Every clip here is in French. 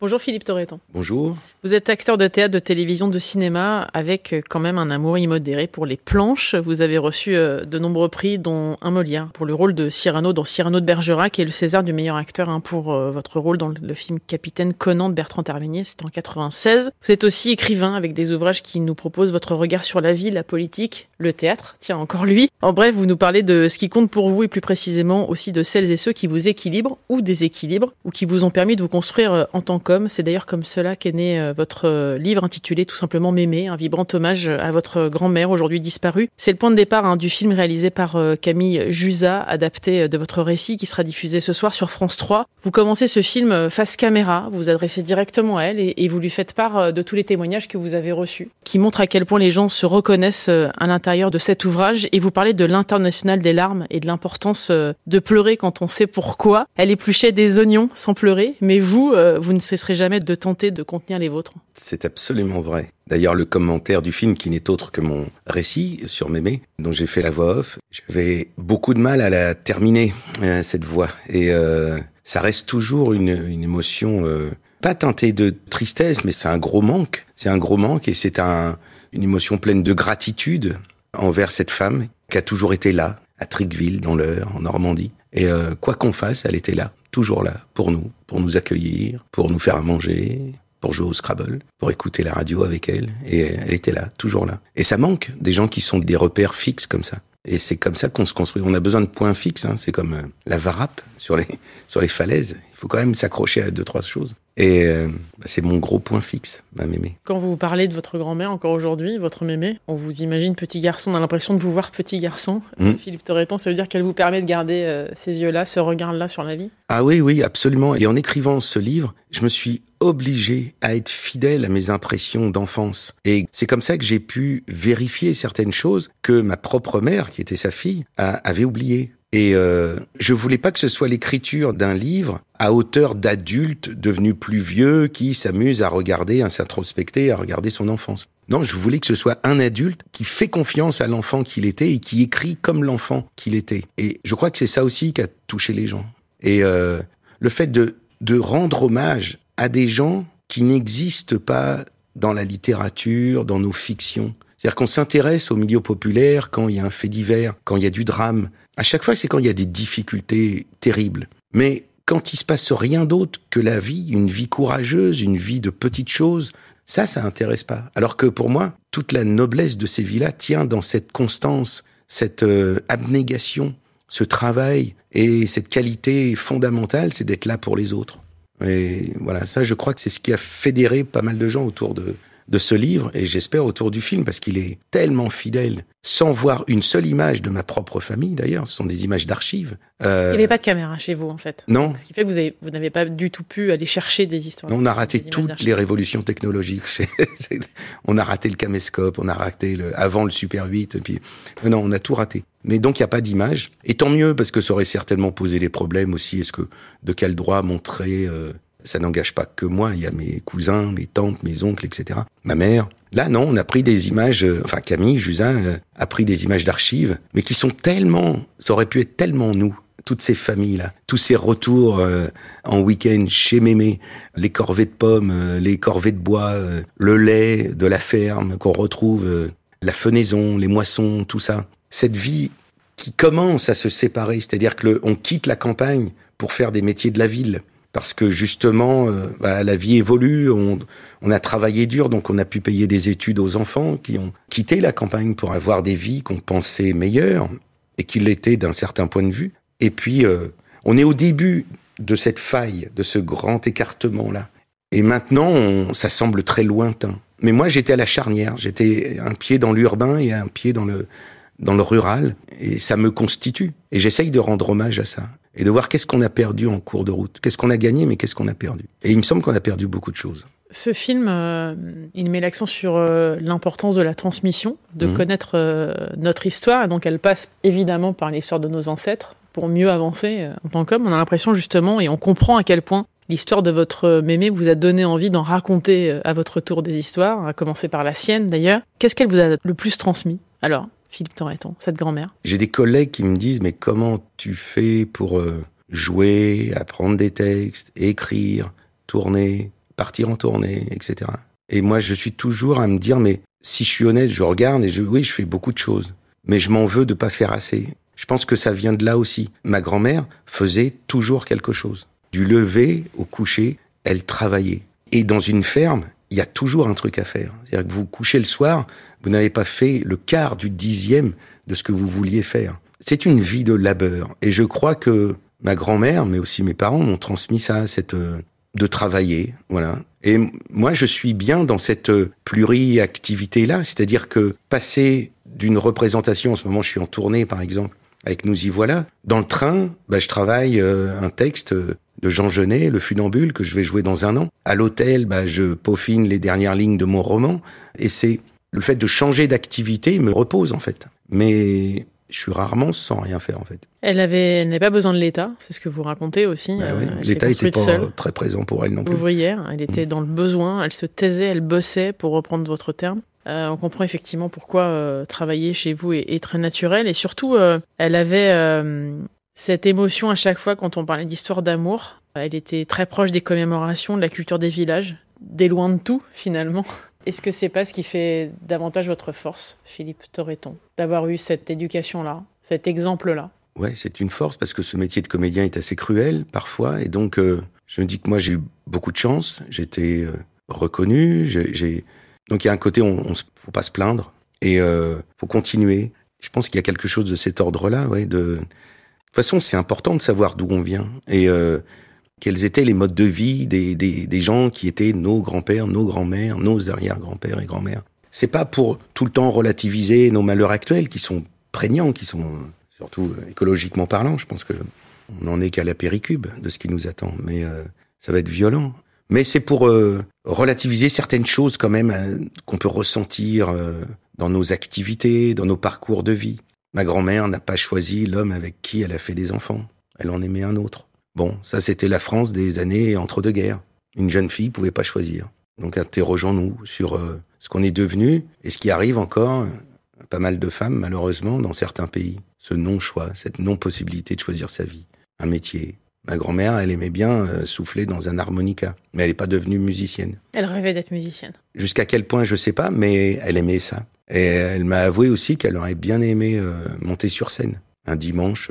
Bonjour Philippe Torreton. Bonjour. Vous êtes acteur de théâtre, de télévision, de cinéma, avec euh, quand même un amour immodéré pour les planches. Vous avez reçu euh, de nombreux prix, dont un Molière, pour le rôle de Cyrano dans Cyrano de Bergerac et le César du meilleur acteur hein, pour euh, votre rôle dans le film Capitaine Conan de Bertrand Tavernier, c'était en 96. Vous êtes aussi écrivain avec des ouvrages qui nous proposent votre regard sur la vie, la politique, le théâtre, tiens encore lui. En bref, vous nous parlez de ce qui compte pour vous et plus précisément aussi de celles et ceux qui vous équilibrent ou déséquilibrent ou qui vous ont permis de vous construire en tant qu'homme. C'est d'ailleurs comme cela qu'est né votre livre intitulé tout simplement Mémé, un vibrant hommage à votre grand-mère aujourd'hui disparue. C'est le point de départ hein, du film réalisé par euh, Camille Jusa, adapté de votre récit qui sera diffusé ce soir sur France 3. Vous commencez ce film euh, face caméra, vous vous adressez directement à elle et, et vous lui faites part euh, de tous les témoignages que vous avez reçus, qui montrent à quel point les gens se reconnaissent à l'intérieur de cet ouvrage et vous parlez de l'international des larmes et de l'importance de pleurer quand on sait pourquoi. Elle épluchait des oignons sans pleurer, mais vous, vous ne cesserez jamais de tenter de contenir les vôtres. C'est absolument vrai. D'ailleurs, le commentaire du film, qui n'est autre que mon récit sur Mémé, dont j'ai fait la voix off, j'avais beaucoup de mal à la terminer, euh, cette voix. Et euh, ça reste toujours une, émotion, euh, pas teintée de tristesse, mais c'est un gros manque. C'est un gros manque et c'est un, une émotion pleine de gratitude envers cette femme qui a toujours été là, à Triqueville, dans l'Eure, en Normandie. Et euh, quoi qu'on fasse, elle était là, toujours là, pour nous, pour nous accueillir, pour nous faire à manger, pour jouer au Scrabble, pour écouter la radio avec elle. Et elle était là, toujours là. Et ça manque des gens qui sont des repères fixes comme ça. Et c'est comme ça qu'on se construit. On a besoin de points fixes. Hein. C'est comme euh, la varap sur les sur les falaises. Il faut quand même s'accrocher à deux trois choses. Et euh, bah, c'est mon gros point fixe, ma mémé. Quand vous parlez de votre grand-mère encore aujourd'hui, votre mémé, on vous imagine petit garçon. On a l'impression de vous voir petit garçon. Mm. Philippe Torreton, ça veut dire qu'elle vous permet de garder euh, ces yeux-là, ce regard-là sur la vie? Ah oui, oui, absolument. Et en écrivant ce livre, je me suis obligé à être fidèle à mes impressions d'enfance. Et c'est comme ça que j'ai pu vérifier certaines choses que ma propre mère, qui était sa fille, a- avait oubliées. Et euh, je voulais pas que ce soit l'écriture d'un livre à hauteur d'adulte devenu plus vieux qui s'amuse à regarder, à s'introspecter, à regarder son enfance. Non, je voulais que ce soit un adulte qui fait confiance à l'enfant qu'il était et qui écrit comme l'enfant qu'il était. Et je crois que c'est ça aussi qui a touché les gens. Et euh, le fait de, de rendre hommage à des gens qui n'existent pas dans la littérature, dans nos fictions. C'est-à-dire qu'on s'intéresse au milieu populaire quand il y a un fait divers, quand il y a du drame. À chaque fois, c'est quand il y a des difficultés terribles. Mais quand il se passe rien d'autre que la vie, une vie courageuse, une vie de petites choses, ça, ça intéresse pas. Alors que pour moi, toute la noblesse de ces vies-là tient dans cette constance, cette euh, abnégation, ce travail et cette qualité fondamentale, c'est d'être là pour les autres. Et voilà, ça, je crois que c'est ce qui a fédéré pas mal de gens autour de, de ce livre et j'espère autour du film parce qu'il est tellement fidèle, sans voir une seule image de ma propre famille d'ailleurs, ce sont des images d'archives. Euh, Il n'y avait pas de caméra chez vous, en fait. Non, Ce qui fait que vous, avez- vous n'avez pas du tout pu aller chercher des histoires. on a raté toutes les révolutions technologiques. On a raté le caméscope, on a raté le, avant le Super 8, et puis non, on a tout raté. Mais donc il n'y a pas d'image. Et tant mieux parce que ça aurait certainement posé des problèmes aussi. Est-ce que de quel droit montrer euh, Ça n'engage pas que moi. Il y a mes cousins, mes tantes, mes oncles, etc. Ma mère. Là, non, on a pris des images. euh, enfin, Camille Jusin euh, a pris des images d'archives, mais qui sont tellement. Ça aurait pu être tellement nous toutes ces familles-là, tous ces retours euh, en week-end chez Mémé, les corvées de pommes, euh, les corvées de bois, le lait de la ferme qu'on retrouve, la fenaison, les moissons, tout ça. Cette vie qui commence à se séparer, c'est-à-dire que le- on quitte la campagne pour faire des métiers de la ville. Parce que justement, euh, bah, la vie évolue, on, on a travaillé dur, donc on a pu payer des études aux enfants qui ont quitté la campagne pour avoir des vies qu'on pensait meilleures et qui l'étaient d'un certain point de vue. Et puis, euh, on est au début de cette faille, de ce grand écartement-là. Et maintenant, on- ça semble très lointain. Mais moi, j'étais à la charnière. J'étais un pied dans l'urbain et un pied dans le, dans le rural. Et ça me constitue. Et j'essaye de rendre hommage à ça. Et de voir qu'est-ce qu'on a perdu en cours de route. Qu'est-ce qu'on a gagné, mais qu'est-ce qu'on a perdu. Et il me semble qu'on a perdu beaucoup de choses. Ce film, euh, il met l'accent sur euh, l'importance de la transmission, de Mhm. connaître euh, notre histoire. Et donc, elle passe évidemment par l'histoire de nos ancêtres, pour mieux avancer en tant qu'homme. On a l'impression justement, et on comprend à quel point l'histoire de votre mémé vous a donné envie d'en raconter à votre tour des histoires, à commencer par la sienne d'ailleurs. Qu'est-ce qu'elle vous a le plus transmis Alors, Philippe Torreton, cette grand-mère? J'ai des collègues qui me disent, mais comment tu fais pour jouer, apprendre des textes, écrire, tourner, partir en tournée, etc. Et moi, je suis toujours à me dire, mais si je suis honnête, je regarde et je, oui, je fais beaucoup de choses, mais je m'en veux de pas faire assez. Je pense que ça vient de là aussi. Ma grand-mère faisait toujours quelque chose. Du lever au coucher, elle travaillait. Et dans une ferme, il y a toujours un truc à faire. C'est-à-dire que vous couchez le soir, vous n'avez pas fait le quart du dixième de ce que vous vouliez faire. C'est une vie de labeur. Et je crois que ma grand-mère, mais aussi mes parents m'ont transmis ça, cette euh, de travailler, voilà. Et moi, je suis bien dans cette euh, pluriactivité-là, c'est-à-dire que passer d'une représentation, en ce moment, je suis en tournée, par exemple, avec Nous y voilà. Dans le train, bah, je travaille euh, un texte de Jean Genet, Le Funambule, que je vais jouer dans un an. À l'hôtel, bah, je peaufine les dernières lignes de mon roman. Et c'est le fait de changer d'activité me repose, en fait. Mais je suis rarement sans rien faire en fait. Elle avait, elle n'avait pas besoin de l'État, c'est ce que vous racontez aussi. Bah euh, L'État n'était pas très présent pour elle non plus. Ouvrière, elle était dans le besoin, elle se taisait, elle bossait, pour reprendre votre terme. Euh, on comprend effectivement pourquoi euh, travailler chez vous est, très naturel. Et surtout, elle avait cette émotion à chaque fois quand on parlait d'histoire d'amour. Elle était très proche des commémorations, de la culture des villages, des loin de tout finalement. Est-ce que c'est pas ce qui fait davantage votre force, Philippe Torreton, d'avoir eu cette éducation-là, cet exemple-là? Ouais, c'est une force parce que ce métier de comédien est assez cruel parfois, et donc euh, je me dis que moi j'ai eu beaucoup de chance, j'étais euh, reconnu, j'ai donc il y a un côté on, on faut pas se plaindre et euh, faut continuer. Je pense qu'il y a quelque chose de cet ordre-là, ouais. De... toute façon, c'est important de savoir d'où on vient et euh, quels étaient les modes de vie des, des, gens qui étaient nos grands-pères, nos grands-mères, nos arrière-grands-pères et grands-mères. C'est pas pour tout le temps relativiser nos malheurs actuels qui sont prégnants, qui sont surtout écologiquement parlant. Je pense que on n'en est qu'à la péricube de ce qui nous attend, mais euh, ça va être violent. Mais c'est pour euh, relativiser certaines choses quand même euh, qu'on peut ressentir dans nos activités, dans nos parcours de vie. Ma grand-mère n'a pas choisi l'homme avec qui elle a fait des enfants. Elle en aimait un autre. Bon, ça c'était la France des années entre deux guerres. Une jeune fille pouvait pas choisir. Donc interrogeons-nous sur euh, ce qu'on est devenu et ce qui arrive encore pas mal de femmes malheureusement dans certains pays. Ce non-choix, cette non-possibilité de choisir sa vie, un métier. Ma grand-mère, elle aimait bien euh, souffler dans un harmonica, mais elle n'est pas devenue musicienne. Elle rêvait d'être musicienne. Jusqu'à quel point, je sais pas, mais elle aimait ça. Et elle m'a avoué aussi qu'elle aurait bien aimé euh, monter sur scène un dimanche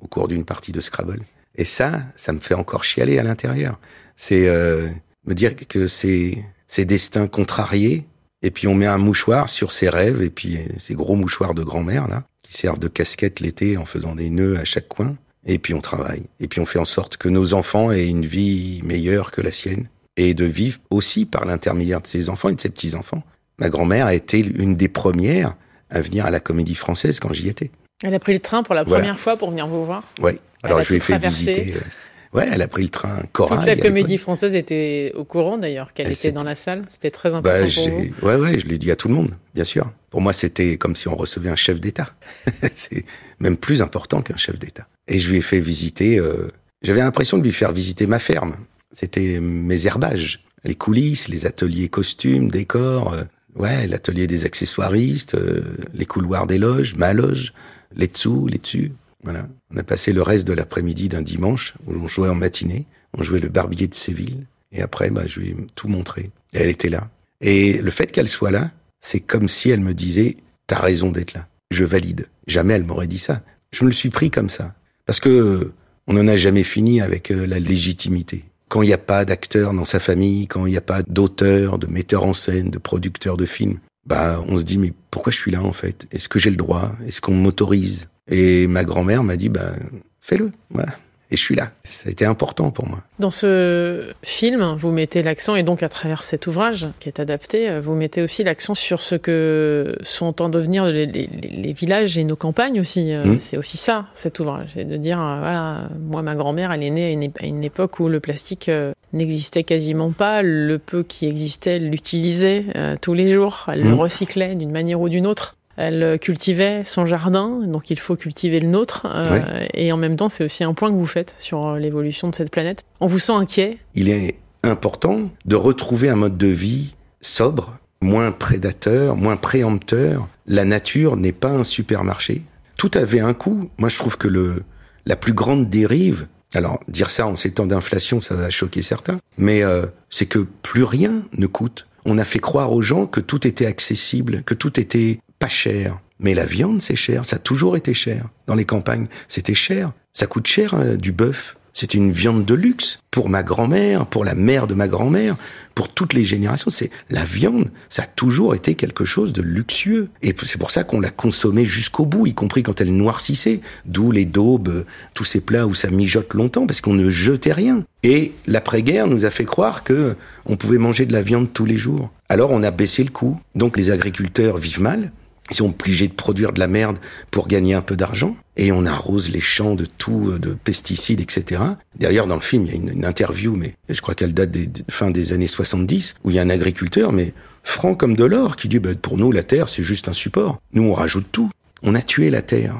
au cours d'une partie de Scrabble. Et ça, ça me fait encore chialer à l'intérieur. C'est euh, me dire que c'est ces destins contrariés, et puis on met un mouchoir sur ses rêves, et puis ces gros mouchoirs de grand-mère, là, qui servent de casquette l'été en faisant des nœuds à chaque coin, et puis on travaille. Et puis on fait en sorte que nos enfants aient une vie meilleure que la sienne, et de vivre aussi par l'intermédiaire de ses enfants et de ses petits-enfants. Ma grand-mère a été une des premières à venir à la comédie française quand j'y étais? Elle a pris le train pour la première fois pour venir vous voir Oui. Alors je lui ai fait visiter. Euh, ouais, elle a pris le train Corail. Toute la comédie française était au courant d'ailleurs qu'elle était dans la salle. C'était très bah, important pour vous. Ouais, ouais, je l'ai dit à tout le monde, bien sûr. Pour moi, c'était comme si on recevait un chef d'État. C'est même plus important qu'un chef d'État. Et je lui ai fait visiter. Euh... J'avais l'impression de lui faire visiter ma ferme. C'était mes herbages, les coulisses, les ateliers costumes, décors. Euh... Ouais, l'atelier des accessoiristes, euh, les couloirs des loges, ma loge, les dessous, les dessus. Voilà. On a passé le reste de l'après-midi d'un dimanche où on jouait en matinée. On jouait le barbier de Séville. Et après, bah, je lui ai tout montré. Et elle était là. Et le fait qu'elle soit là, c'est comme si elle me disait, t'as raison d'être là. Je valide. Jamais elle m'aurait dit ça. Je me le suis pris comme ça. Parce que euh, on n'en a jamais fini avec euh, la légitimité. Quand il n'y a pas d'acteur dans sa famille, quand il n'y a pas d'auteur, de metteur en scène, de producteur de films, bah, on se dit, mais pourquoi je suis là, en fait? Est-ce que j'ai le droit? Est-ce qu'on m'autorise? Et ma grand-mère m'a dit, ben, fais-le, voilà. Et je suis là. Ça a été important pour moi. Dans ce film, vous mettez l'accent, et donc à travers cet ouvrage qui est adapté, vous mettez aussi l'accent sur ce que sont en devenir les, les, les villages et nos campagnes aussi. Mmh. C'est aussi ça, cet ouvrage. C'est de dire, euh, voilà, moi, ma grand-mère, elle est née à une, à une, époque où le plastique euh, n'existait quasiment pas. Le peu qui existait, elle l'utilisait euh, tous les jours. Elle mmh. le recyclait d'une manière ou d'une autre. Elle cultivait son jardin, donc il faut cultiver le nôtre. Euh, Et en même temps, c'est aussi un point que vous faites sur l'évolution de cette planète. On vous sent inquiet Il est important de retrouver un mode de vie sobre, moins prédateur, moins préempteur. La nature n'est pas un supermarché. Tout avait un coût. Moi, je trouve que le, la plus grande dérive, alors dire ça en ces temps d'inflation, ça va choquer certains, mais euh, c'est que plus rien ne coûte. On a fait croire aux gens que tout était accessible, que tout était pas cher. Mais la viande, c'est cher. Ça a toujours été cher. Dans les campagnes, c'était cher. Ça coûte cher euh, du bœuf. C'est une viande de luxe pour ma grand-mère, pour la mère de ma grand-mère, pour toutes les générations. C'est la viande, ça a toujours été quelque chose de luxueux. Et c'est pour ça qu'on l'a consommée jusqu'au bout, y compris quand elle noircissait. D'où les daubes, tous ces plats où ça mijote longtemps, parce qu'on ne jetait rien. Et l'après-guerre nous a fait croire que on pouvait manger de la viande tous les jours. Alors on a baissé le coût. Donc les agriculteurs vivent mal. Ils sont obligés de produire de la merde pour gagner un peu d'argent. Et on arrose les champs de tout, euh, de pesticides, etc. Derrière, dans le film, il y a une, interview, mais je crois qu'elle date des, fin des années 70, où il y a un agriculteur, mais franc comme de l'or, qui dit, bah, pour nous, la terre, c'est juste un support. Nous, on rajoute tout. On a tué la terre.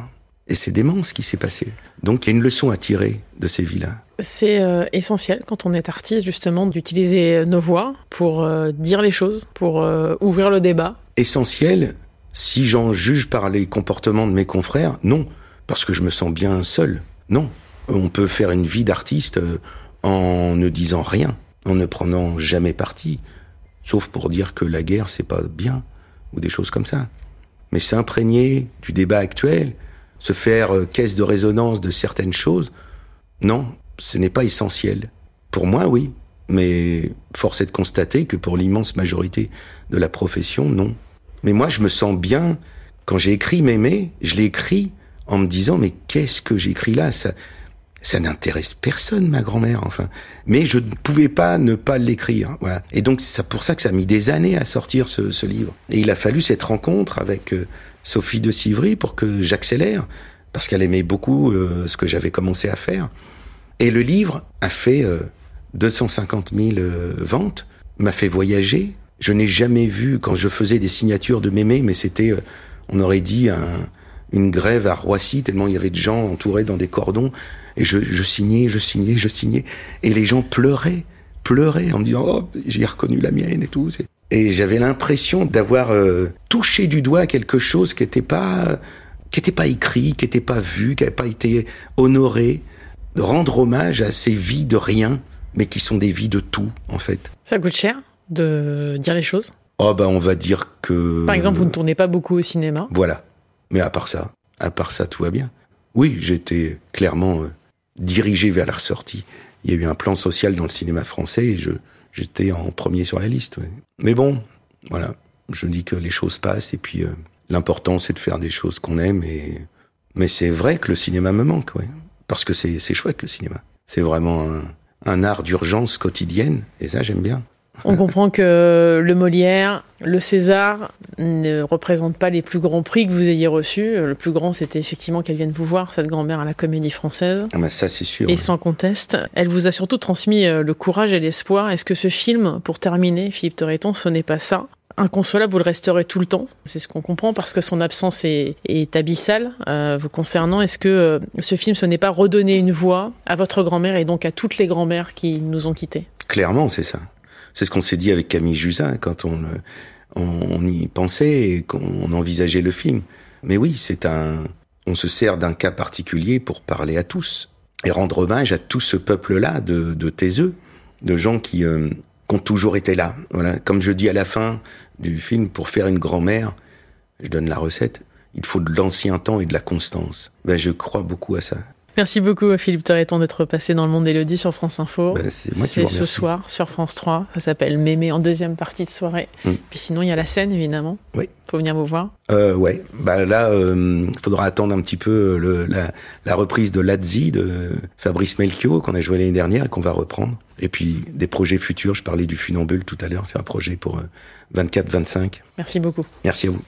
Et c'est dément ce qui s'est passé. Donc il y a une leçon à tirer de ces vies-là. C'est euh, essentiel quand on est artiste justement d'utiliser nos voix pour euh, dire les choses, pour ouvrir le débat. Essentiel, si j'en juge par les comportements de mes confrères, non, parce que je me sens bien seul. Non, on peut faire une vie d'artiste euh, en ne disant rien, en ne prenant jamais parti, sauf pour dire que la guerre c'est pas bien ou des choses comme ça. Mais s'imprégner du débat actuel, se faire euh, caisse de résonance de certaines choses, non, ce n'est pas essentiel. Pour moi, oui, mais force est de constater que pour l'immense majorité de la profession, non. Mais moi, je me sens bien. Quand j'ai écrit Mémé, je l'ai écrit en me disant, mais qu'est-ce que j'écris là? Ça, ça n'intéresse personne, ma grand-mère, enfin. Mais je ne pouvais pas ne pas l'écrire, voilà. Et donc, c'est pour ça que ça a mis des années à sortir ce, ce livre. Et il a fallu cette rencontre avec euh, Sophie de Civry pour que j'accélère, parce qu'elle aimait beaucoup euh, ce que j'avais commencé à faire. Et le livre a fait 250 euh, 000 ventes, m'a fait voyager, je n'ai jamais vu, quand je faisais des signatures de mémé, mais c'était, euh, on aurait dit, une grève à Roissy, tellement il y avait de gens entourés dans des cordons, et je, signais, je signais, je signais, et les gens pleuraient, pleuraient en me disant, oh, j'ai reconnu la mienne et tout. Et j'avais l'impression d'avoir euh, touché du doigt quelque chose qui n'était pas, qui était pas écrit, qui n'était pas vu, qui n'avait pas été honoré, de rendre hommage à ces vies de rien, mais qui sont des vies de tout, en fait. Ça coûte cher? De dire les choses Oh bah on va dire que... Par exemple, vous ne tournez pas beaucoup au cinéma Voilà. Mais à part ça, à part ça, tout va bien. Oui, j'étais clairement euh, dirigé vers la ressortie. Il y a eu un plan social dans le cinéma français et je j'étais en premier sur la liste. Mais bon, voilà. Je dis que les choses passent et puis euh, l'important c'est de faire des choses qu'on aime et mais c'est vrai que le cinéma me manque, ouais. Parce que c'est c'est chouette le cinéma. C'est vraiment un, un art d'urgence quotidienne et ça j'aime bien. On comprend que le Molière, le César ne représentent pas les plus grands prix que vous ayez reçus. Le plus grand, c'était effectivement qu'elle vienne vous voir, cette grand-mère à la Comédie Française. Ah bah ça, c'est sûr. Et sans conteste. Elle vous a surtout transmis euh, le courage et l'espoir. Est-ce que ce film, pour terminer, Philippe Torreton, ce n'est pas ça? Inconsolable, vous le resterez tout le temps. C'est ce qu'on comprend parce que son absence est, abyssale euh, vous concernant. Est-ce que euh, ce film, ce n'est pas redonner une voix à votre grand-mère et donc à toutes les grand-mères qui nous ont quittés? Clairement, c'est ça. C'est ce qu'on s'est dit avec Camille Jusin quand on, on, y pensait et qu'on envisageait le film. Mais oui, c'est un, on se sert d'un cas particulier pour parler à tous et rendre hommage à tout ce peuple-là de, de de gens qui, euh, qui, ont toujours été là. Voilà, comme je dis à la fin du film, pour faire une grand-mère, je donne la recette. Il faut de l'ancien temps et de la constance. Ben, je crois beaucoup à ça. Merci beaucoup Philippe Torreton d'être passé dans le monde d'Elodie sur France Info. Ben, c'est ce soir sur France 3. Ça s'appelle Mémé en deuxième partie de soirée. Mm. Puis sinon, il y a la scène évidemment. Oui. Faut venir vous voir. Euh, ouais. Bah là, il euh, faudra attendre un petit peu le, la, la, reprise de Lazzi de Fabrice Melchior qu'on a joué l'année dernière et qu'on va reprendre. Et puis des projets futurs. Je parlais du Funambule tout à l'heure. C'est un projet pour 24-25. Euh, Merci beaucoup. Merci à vous.